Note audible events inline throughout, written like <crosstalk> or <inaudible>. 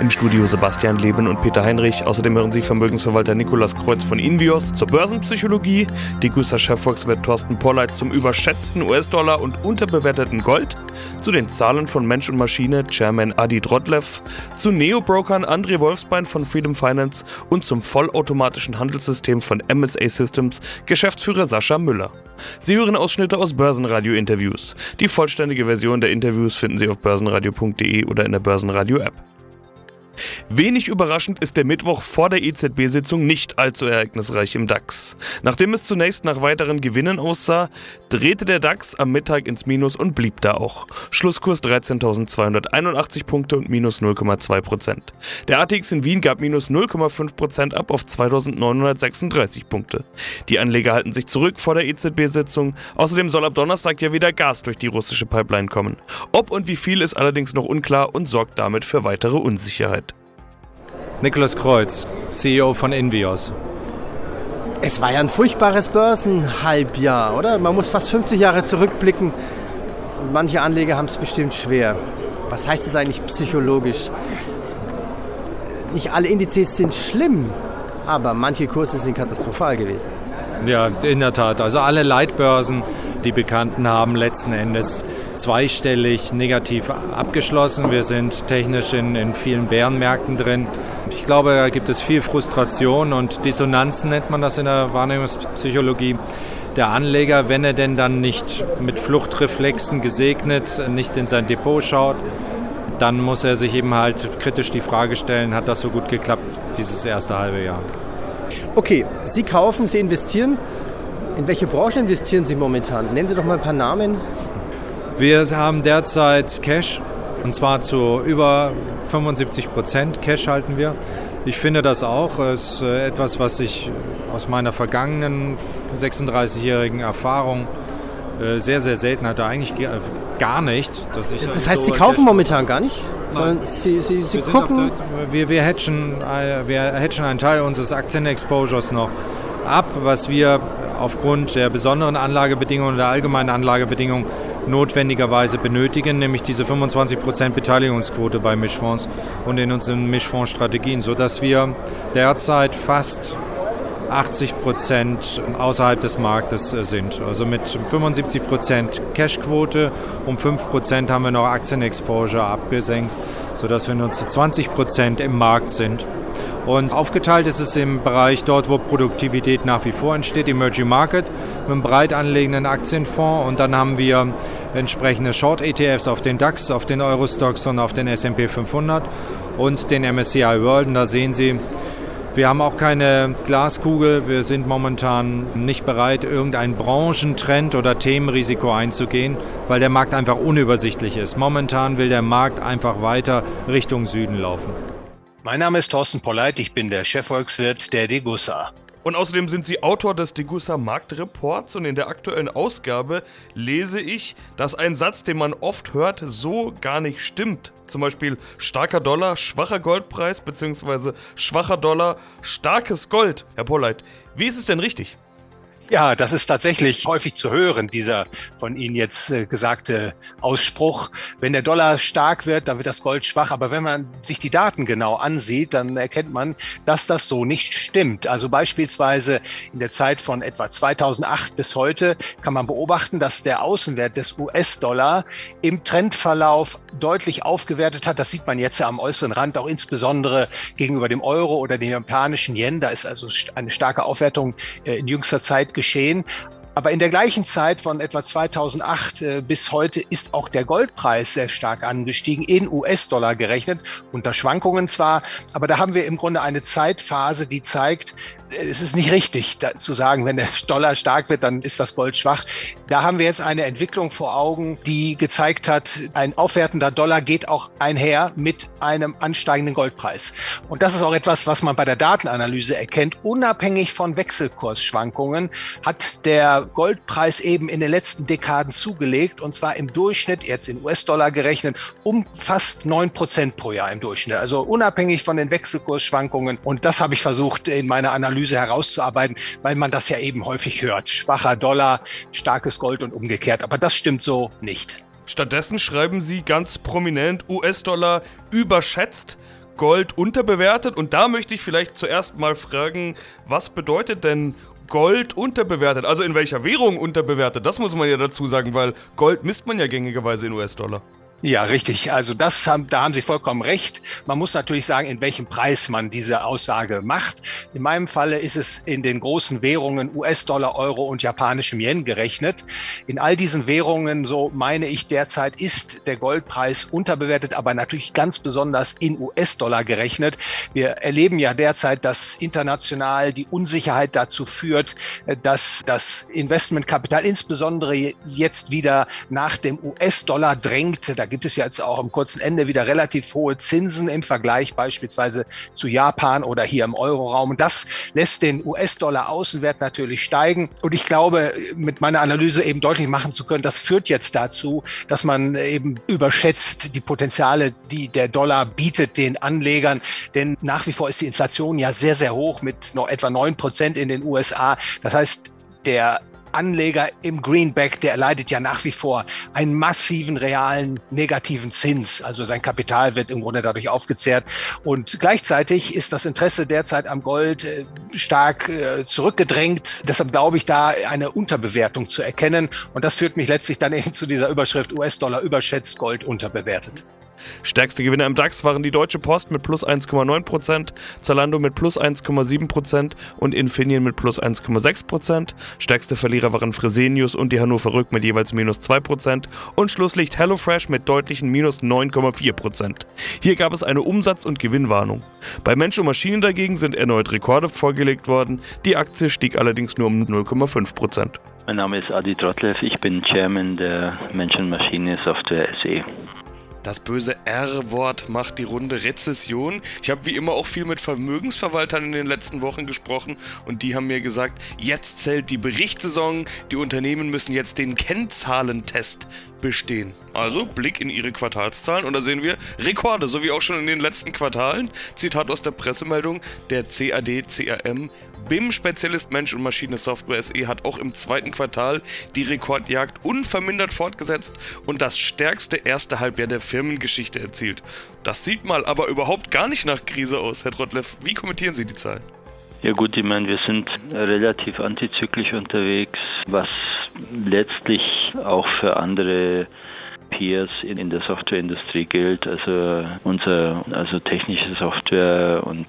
Im Studio Sebastian Leben und Peter Heinrich. Außerdem hören Sie Vermögensverwalter Nikolas Kreuz von Invios zur Börsenpsychologie, die Guster Chefvolkswirt Thorsten Polleit zum überschätzten US-Dollar und unterbewerteten Gold, zu den Zahlen von Mensch und Maschine Chairman Adi Drodlev, zu Neo-Brokern André Wolfsbein von Freedom Finance und zum vollautomatischen Handelssystem von MSA Systems Geschäftsführer Sascha Müller. Sie hören Ausschnitte aus Börsenradio-Interviews. Die vollständige Version der Interviews finden Sie auf börsenradio.de oder in der Börsenradio-App. Wenig überraschend ist der Mittwoch vor der EZB-Sitzung nicht allzu ereignisreich im DAX. Nachdem es zunächst nach weiteren Gewinnen aussah, drehte der DAX am Mittag ins Minus und blieb da auch. Schlusskurs 13.281 Punkte und minus 0,2 Prozent. Der ATX in Wien gab minus 0,5 Prozent ab auf 2.936 Punkte. Die Anleger halten sich zurück vor der EZB-Sitzung. Außerdem soll ab Donnerstag ja wieder Gas durch die russische Pipeline kommen. Ob und wie viel ist allerdings noch unklar und sorgt damit für weitere Unsicherheit. Nikolaus Kreuz, CEO von Invios. Es war ja ein furchtbares Börsenhalbjahr, oder? Man muss fast 50 Jahre zurückblicken manche Anleger haben es bestimmt schwer. Was heißt das eigentlich psychologisch? Nicht alle Indizes sind schlimm, aber manche Kurse sind katastrophal gewesen. Ja, in der Tat. Also alle Leitbörsen, die bekannten, haben letzten Endes zweistellig negativ abgeschlossen. Wir sind technisch in, in vielen Bärenmärkten drin. Ich glaube, da gibt es viel Frustration und Dissonanzen nennt man das in der Wahrnehmungspsychologie. Der Anleger, wenn er denn dann nicht mit Fluchtreflexen gesegnet, nicht in sein Depot schaut, dann muss er sich eben halt kritisch die Frage stellen, hat das so gut geklappt dieses erste halbe Jahr? Okay, Sie kaufen, Sie investieren. In welche Branche investieren Sie momentan? Nennen Sie doch mal ein paar Namen. Wir haben derzeit Cash und zwar zu über 75 Prozent. Cash halten wir. Ich finde das auch. Es ist äh, etwas, was ich aus meiner vergangenen 36-jährigen Erfahrung äh, sehr, sehr selten hatte. Eigentlich gar nicht. das heißt, Sie kaufen momentan gar nicht? Sondern Sie, Sie, Sie wir gucken. Der, wir, wir, hedgen, äh, wir hedgen einen Teil unseres Aktienexposures noch ab, was wir aufgrund der besonderen Anlagebedingungen der allgemeinen Anlagebedingungen notwendigerweise benötigen, nämlich diese 25% Beteiligungsquote bei Mischfonds und in unseren Mischfondsstrategien, sodass wir derzeit fast 80% außerhalb des Marktes äh, sind. Also mit 75% Cashquote, um 5% haben wir noch Aktienexposure abgesenkt, sodass wir nur zu 20% im Markt sind. Und aufgeteilt ist es im Bereich dort, wo Produktivität nach wie vor entsteht, Emerging Market, mit einem breit anlegenden Aktienfonds. Und dann haben wir entsprechende Short-ETFs auf den DAX, auf den Eurostox und auf den S&P 500 und den MSCI World. Und da sehen Sie, wir haben auch keine Glaskugel. Wir sind momentan nicht bereit, irgendeinen Branchentrend oder Themenrisiko einzugehen, weil der Markt einfach unübersichtlich ist. Momentan will der Markt einfach weiter Richtung Süden laufen. Mein Name ist Thorsten Polleit, ich bin der Chefvolkswirt der Degussa. Und außerdem sind Sie Autor des Degussa Marktreports und in der aktuellen Ausgabe lese ich, dass ein Satz, den man oft hört, so gar nicht stimmt. Zum Beispiel starker Dollar, schwacher Goldpreis bzw. schwacher Dollar, starkes Gold. Herr Polleit, wie ist es denn richtig? Ja, das ist tatsächlich häufig zu hören, dieser von Ihnen jetzt äh, gesagte Ausspruch. Wenn der Dollar stark wird, dann wird das Gold schwach. Aber wenn man sich die Daten genau ansieht, dann erkennt man, dass das so nicht stimmt. Also beispielsweise in der Zeit von etwa 2008 bis heute kann man beobachten, dass der Außenwert des US-Dollar im Trendverlauf deutlich aufgewertet hat. Das sieht man jetzt ja am äußeren Rand, auch insbesondere gegenüber dem Euro oder dem japanischen Yen. Da ist also eine starke Aufwertung äh, in jüngster Zeit geschehen. Aber in der gleichen Zeit von etwa 2008 äh, bis heute ist auch der Goldpreis sehr stark angestiegen, in US-Dollar gerechnet, unter Schwankungen zwar, aber da haben wir im Grunde eine Zeitphase, die zeigt, es ist nicht richtig zu sagen, wenn der <laughs> Dollar stark wird, dann ist das Gold schwach. Da haben wir jetzt eine Entwicklung vor Augen, die gezeigt hat, ein aufwertender Dollar geht auch einher mit einem ansteigenden Goldpreis. Und das ist auch etwas, was man bei der Datenanalyse erkennt. Unabhängig von Wechselkursschwankungen hat der Goldpreis eben in den letzten Dekaden zugelegt und zwar im Durchschnitt, jetzt in US-Dollar gerechnet, um fast neun Prozent pro Jahr im Durchschnitt. Also unabhängig von den Wechselkursschwankungen. Und das habe ich versucht in meiner Analyse herauszuarbeiten, weil man das ja eben häufig hört. Schwacher Dollar, starkes Gold und umgekehrt. Aber das stimmt so nicht. Stattdessen schreiben Sie ganz prominent US-Dollar überschätzt. Gold unterbewertet. Und da möchte ich vielleicht zuerst mal fragen, was bedeutet denn Gold unterbewertet? Also in welcher Währung unterbewertet? Das muss man ja dazu sagen, weil Gold misst man ja gängigerweise in US-Dollar. Ja, richtig. Also das haben, da haben Sie vollkommen recht. Man muss natürlich sagen, in welchem Preis man diese Aussage macht. In meinem Falle ist es in den großen Währungen US-Dollar, Euro und japanischem Yen gerechnet. In all diesen Währungen, so meine ich derzeit, ist der Goldpreis unterbewertet, aber natürlich ganz besonders in US-Dollar gerechnet. Wir erleben ja derzeit, dass international die Unsicherheit dazu führt, dass das Investmentkapital insbesondere jetzt wieder nach dem US-Dollar drängt. Da gibt es jetzt auch am kurzen Ende wieder relativ hohe Zinsen im Vergleich beispielsweise zu Japan oder hier im Euroraum. Das lässt den US-Dollar Außenwert natürlich steigen. Und ich glaube, mit meiner Analyse eben deutlich machen zu können, das führt jetzt dazu, dass man eben überschätzt die Potenziale, die der Dollar bietet den Anlegern. Denn nach wie vor ist die Inflation ja sehr, sehr hoch mit noch etwa neun Prozent in den USA. Das heißt, der Anleger im Greenback, der erleidet ja nach wie vor einen massiven realen negativen Zins. Also sein Kapital wird im Grunde dadurch aufgezehrt. Und gleichzeitig ist das Interesse derzeit am Gold äh, stark äh, zurückgedrängt. Deshalb glaube ich, da eine Unterbewertung zu erkennen. Und das führt mich letztlich dann <laughs> eben zu dieser Überschrift US-Dollar überschätzt, Gold unterbewertet. Stärkste Gewinner im DAX waren die Deutsche Post mit plus 1,9%, Zalando mit plus 1,7% und Infineon mit plus 1,6%. Stärkste Verlierer waren Fresenius und die Hannover Rück mit jeweils minus 2% und Schlusslicht HelloFresh mit deutlichen minus 9,4%. Hier gab es eine Umsatz- und Gewinnwarnung. Bei Mensch und Maschinen dagegen sind erneut Rekorde vorgelegt worden, die Aktie stieg allerdings nur um 0,5%. Mein Name ist Adi Trotlev, ich bin Chairman der Mensch und Maschine Software SE. Das böse R-Wort macht die Runde Rezession. Ich habe wie immer auch viel mit Vermögensverwaltern in den letzten Wochen gesprochen und die haben mir gesagt, jetzt zählt die Berichtssaison, die Unternehmen müssen jetzt den Kennzahlentest bestehen. Also Blick in ihre Quartalszahlen und da sehen wir Rekorde, so wie auch schon in den letzten Quartalen. Zitat aus der Pressemeldung, der CAD CRM BIM-Spezialist Mensch und Maschine Software SE hat auch im zweiten Quartal die Rekordjagd unvermindert fortgesetzt und das stärkste erste Halbjahr der Firmengeschichte erzielt. Das sieht mal aber überhaupt gar nicht nach Krise aus, Herr Trottlev. Wie kommentieren Sie die Zahlen? Ja gut, ich meine, wir sind relativ antizyklisch unterwegs, was letztlich auch für andere Peers in der Softwareindustrie gilt. Also unser also technische Software und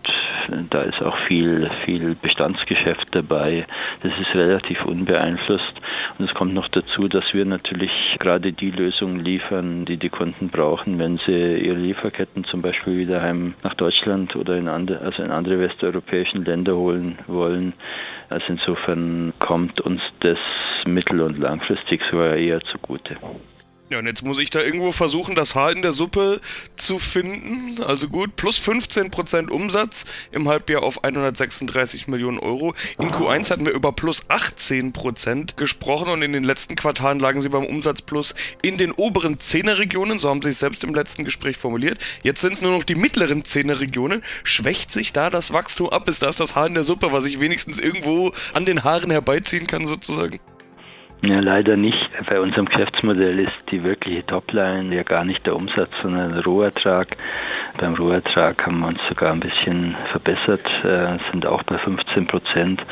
da ist auch viel, viel Bestandsgeschäft dabei. Das ist relativ unbeeinflusst. Und es kommt noch dazu, dass wir natürlich gerade die Lösungen liefern, die die Kunden brauchen, wenn sie ihre Lieferketten zum Beispiel wieder heim nach Deutschland oder in andere, also in andere westeuropäischen Länder holen wollen. Also insofern kommt uns das mittel- und langfristig sogar eher zugute. Ja, und jetzt muss ich da irgendwo versuchen, das Haar in der Suppe zu finden. Also gut, plus 15% Umsatz im Halbjahr auf 136 Millionen Euro. In Q1 hatten wir über plus 18% gesprochen und in den letzten Quartalen lagen sie beim Umsatz plus in den oberen 10er Regionen, so haben sie es selbst im letzten Gespräch formuliert. Jetzt sind es nur noch die mittleren 10er Regionen. Schwächt sich da das Wachstum ab? Ist das das Haar in der Suppe, was ich wenigstens irgendwo an den Haaren herbeiziehen kann sozusagen? Ja, leider nicht. Bei unserem Geschäftsmodell ist die wirkliche Topline ja gar nicht der Umsatz, sondern der Rohertrag. Beim Rohertrag haben wir uns sogar ein bisschen verbessert, äh, sind auch bei 15 Prozent.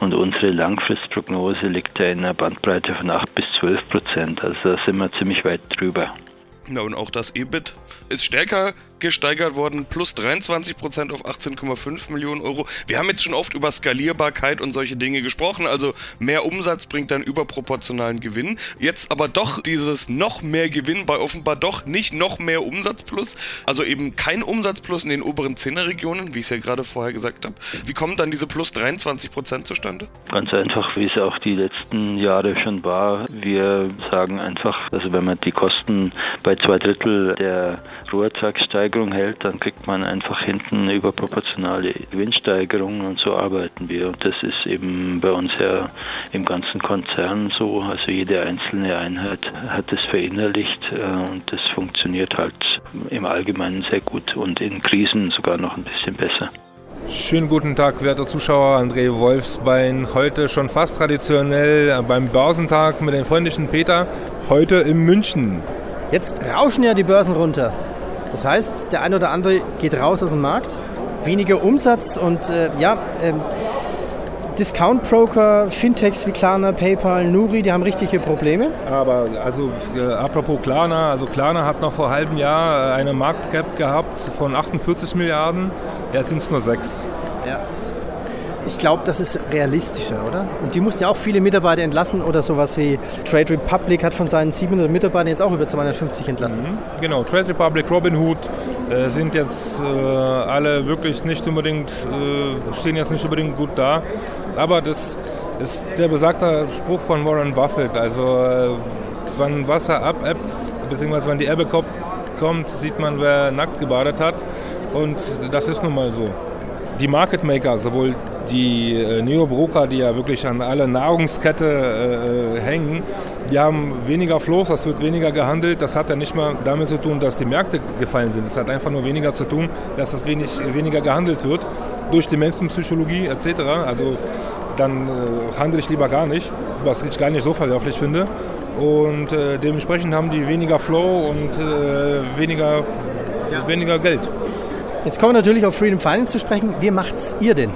Und unsere Langfristprognose liegt ja in einer Bandbreite von 8 bis 12 Prozent. Also da sind wir ziemlich weit drüber. Ja, und auch das EBIT ist stärker gesteigert worden, plus 23 Prozent auf 18,5 Millionen Euro. Wir haben jetzt schon oft über Skalierbarkeit und solche Dinge gesprochen, also mehr Umsatz bringt dann überproportionalen Gewinn. Jetzt aber doch dieses noch mehr Gewinn bei offenbar doch nicht noch mehr Umsatz plus, also eben kein Umsatz plus in den oberen 10er Regionen, wie ich es ja gerade vorher gesagt habe. Wie kommen dann diese plus 23 Prozent zustande? Ganz einfach, wie es auch die letzten Jahre schon war. Wir sagen einfach, also wenn man die Kosten bei zwei Drittel der Rohertragsteigerung Preissteigerung hält, dann kriegt man einfach hinten überproportionale Gewinnsteigerungen und so arbeiten wir. Und das ist eben bei uns ja im ganzen Konzern so. Also jede einzelne Einheit hat es verinnerlicht äh, und das funktioniert halt im Allgemeinen sehr gut und in Krisen sogar noch ein bisschen besser. Schönen guten Tag, werte Zuschauer. André Wolfsbein, heute schon fast traditionell beim Börsentag mit dem freundlichen Peter, heute in München. Jetzt rauschen ja die Börsen runter. Das heißt, der eine oder andere geht raus aus dem Markt, weniger Umsatz und äh, ja, äh, Discount-Broker, Fintechs wie Klarna, PayPal, Nuri, die haben richtige Probleme. Aber also äh, apropos Klarna, also Klarna hat noch vor einem halben Jahr äh, eine Marktcap gehabt von 48 Milliarden, jetzt sind es nur sechs. Ja. Ich glaube, das ist realistischer, oder? Und die mussten ja auch viele Mitarbeiter entlassen oder sowas wie Trade Republic hat von seinen 700 Mitarbeitern jetzt auch über 250 entlassen. Mhm. Genau, Trade Republic, Robinhood äh, sind jetzt äh, alle wirklich nicht unbedingt, äh, stehen jetzt nicht unbedingt gut da. Aber das ist der besagte Spruch von Warren Buffett. Also äh, wann Wasser abebbt, beziehungsweise wenn die Ebbe kommt, sieht man, wer nackt gebadet hat. Und das ist nun mal so. Die Market Maker, sowohl die äh, Neobroker, die ja wirklich an alle Nahrungskette äh, hängen, die haben weniger Flows, das wird weniger gehandelt. Das hat ja nicht mal damit zu tun, dass die Märkte gefallen sind. Es hat einfach nur weniger zu tun, dass es wenig, weniger gehandelt wird durch die Menschenpsychologie etc. Also dann äh, handle ich lieber gar nicht, was ich gar nicht so verwerflich finde. Und äh, dementsprechend haben die weniger Flow und äh, weniger, ja. weniger Geld. Jetzt kommen wir natürlich auf Freedom Finance zu sprechen. Wie macht ihr denn?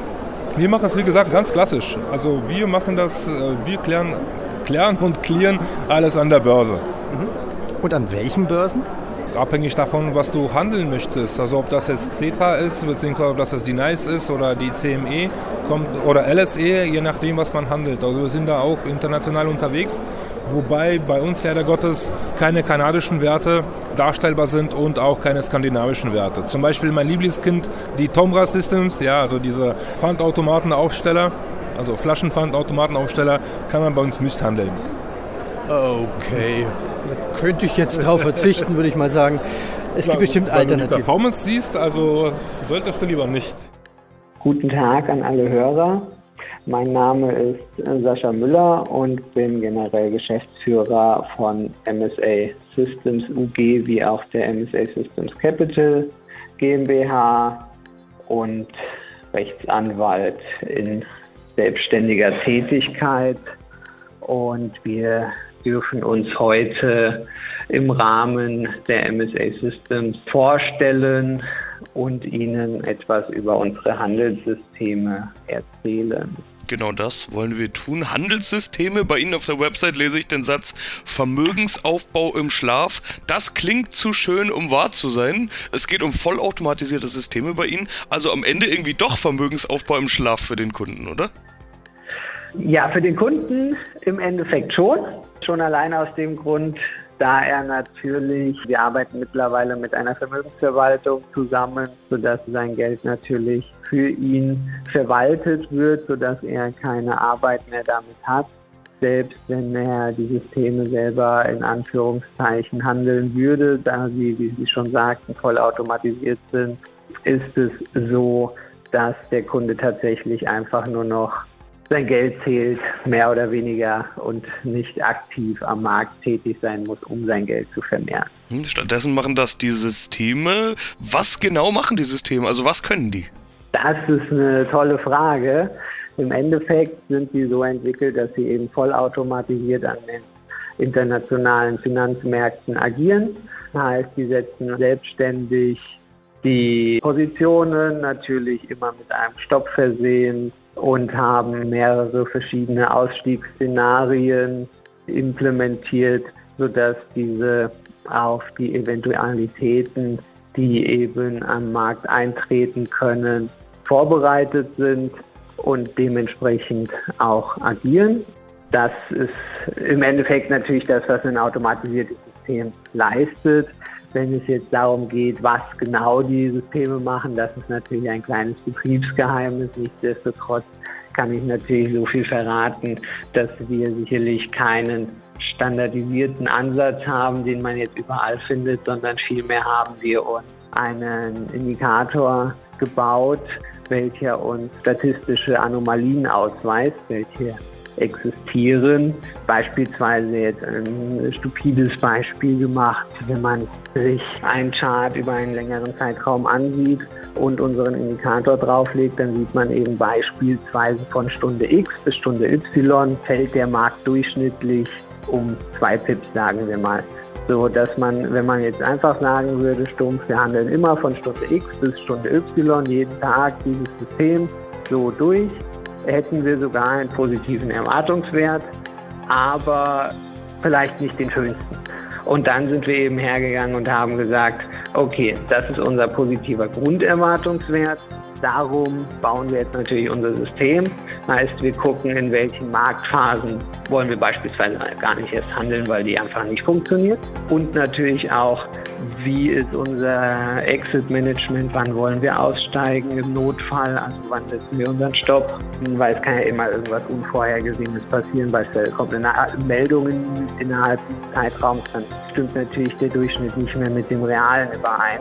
Wir machen es, wie gesagt, ganz klassisch. Also wir machen das, äh, wir klären, klären und klären alles an der Börse. Mhm. Und an welchen Börsen? abhängig davon, was du handeln möchtest. Also ob das jetzt Xetra ist, beziehungsweise ob das jetzt die NICE ist oder die CME kommt oder LSE, je nachdem, was man handelt. Also wir sind da auch international unterwegs, wobei bei uns leider Gottes keine kanadischen Werte darstellbar sind und auch keine skandinavischen Werte. Zum Beispiel mein Lieblingskind, die Tomra Systems, ja, also diese Pfandautomatenaufsteller, also Flaschenpfandautomatenaufsteller, kann man bei uns nicht handeln. Okay. Da könnte ich jetzt drauf verzichten, würde ich mal sagen. Es gibt bestimmt Alternativen. Wenn du die Performance siehst, also solltest du lieber nicht. Guten Tag an alle Hörer. Mein Name ist Sascha Müller und bin generell Geschäftsführer von MSA Systems UG wie auch der MSA Systems Capital GmbH und Rechtsanwalt in selbstständiger Tätigkeit. Und wir dürfen uns heute im Rahmen der MSA Systems vorstellen und Ihnen etwas über unsere Handelssysteme erzählen. Genau das wollen wir tun. Handelssysteme. Bei Ihnen auf der Website lese ich den Satz Vermögensaufbau im Schlaf. Das klingt zu schön, um wahr zu sein. Es geht um vollautomatisierte Systeme bei Ihnen. Also am Ende irgendwie doch Vermögensaufbau im Schlaf für den Kunden, oder? Ja, für den Kunden im Endeffekt schon. Schon alleine aus dem Grund, da er natürlich, wir arbeiten mittlerweile mit einer Vermögensverwaltung zusammen, sodass sein Geld natürlich für ihn verwaltet wird, sodass er keine Arbeit mehr damit hat. Selbst wenn er die Systeme selber in Anführungszeichen handeln würde, da sie, wie Sie schon sagten, vollautomatisiert sind, ist es so, dass der Kunde tatsächlich einfach nur noch sein Geld zählt, mehr oder weniger und nicht aktiv am Markt tätig sein muss, um sein Geld zu vermehren. Hm, stattdessen machen das die Systeme. Was genau machen die Systeme? Also was können die? Das ist eine tolle Frage. Im Endeffekt sind sie so entwickelt, dass sie eben vollautomatisiert an den internationalen Finanzmärkten agieren. Das heißt, sie setzen selbstständig die Positionen natürlich immer mit einem Stopp versehen und haben mehrere verschiedene Ausstiegsszenarien implementiert, sodass diese auf die Eventualitäten, die eben am Markt eintreten können, vorbereitet sind und dementsprechend auch agieren. Das ist im Endeffekt natürlich das, was ein automatisiertes System leistet. Wenn es jetzt darum geht, was genau die Systeme machen, das ist natürlich ein kleines Betriebsgeheimnis. Nichtsdestotrotz kann ich natürlich so viel verraten, dass wir sicherlich keinen standardisierten Ansatz haben, den man jetzt überall findet, sondern vielmehr haben wir uns einen Indikator gebaut, welcher uns statistische Anomalien ausweist, welche existieren. Beispielsweise jetzt ein stupides Beispiel gemacht, wenn man sich einen Chart über einen längeren Zeitraum ansieht und unseren Indikator drauflegt, dann sieht man eben beispielsweise von Stunde X bis Stunde Y fällt der Markt durchschnittlich um zwei Pips, sagen wir mal. So dass man, wenn man jetzt einfach sagen würde, stumpf, wir handeln immer von Stunde X bis Stunde Y jeden Tag dieses System so durch, hätten wir sogar einen positiven Erwartungswert, aber vielleicht nicht den schönsten. Und dann sind wir eben hergegangen und haben gesagt, okay, das ist unser positiver Grunderwartungswert. Darum bauen wir jetzt natürlich unser System. Heißt, wir gucken, in welchen Marktphasen wollen wir beispielsweise gar nicht erst handeln, weil die einfach nicht funktioniert. Und natürlich auch, wie ist unser Exit-Management, wann wollen wir aussteigen im Notfall, also wann setzen wir unseren Stopp, weil es kann ja immer irgendwas Unvorhergesehenes passieren, beispielsweise kommt eine Meldung innerhalb des Zeitraums, dann stimmt natürlich der Durchschnitt nicht mehr mit dem Realen überein.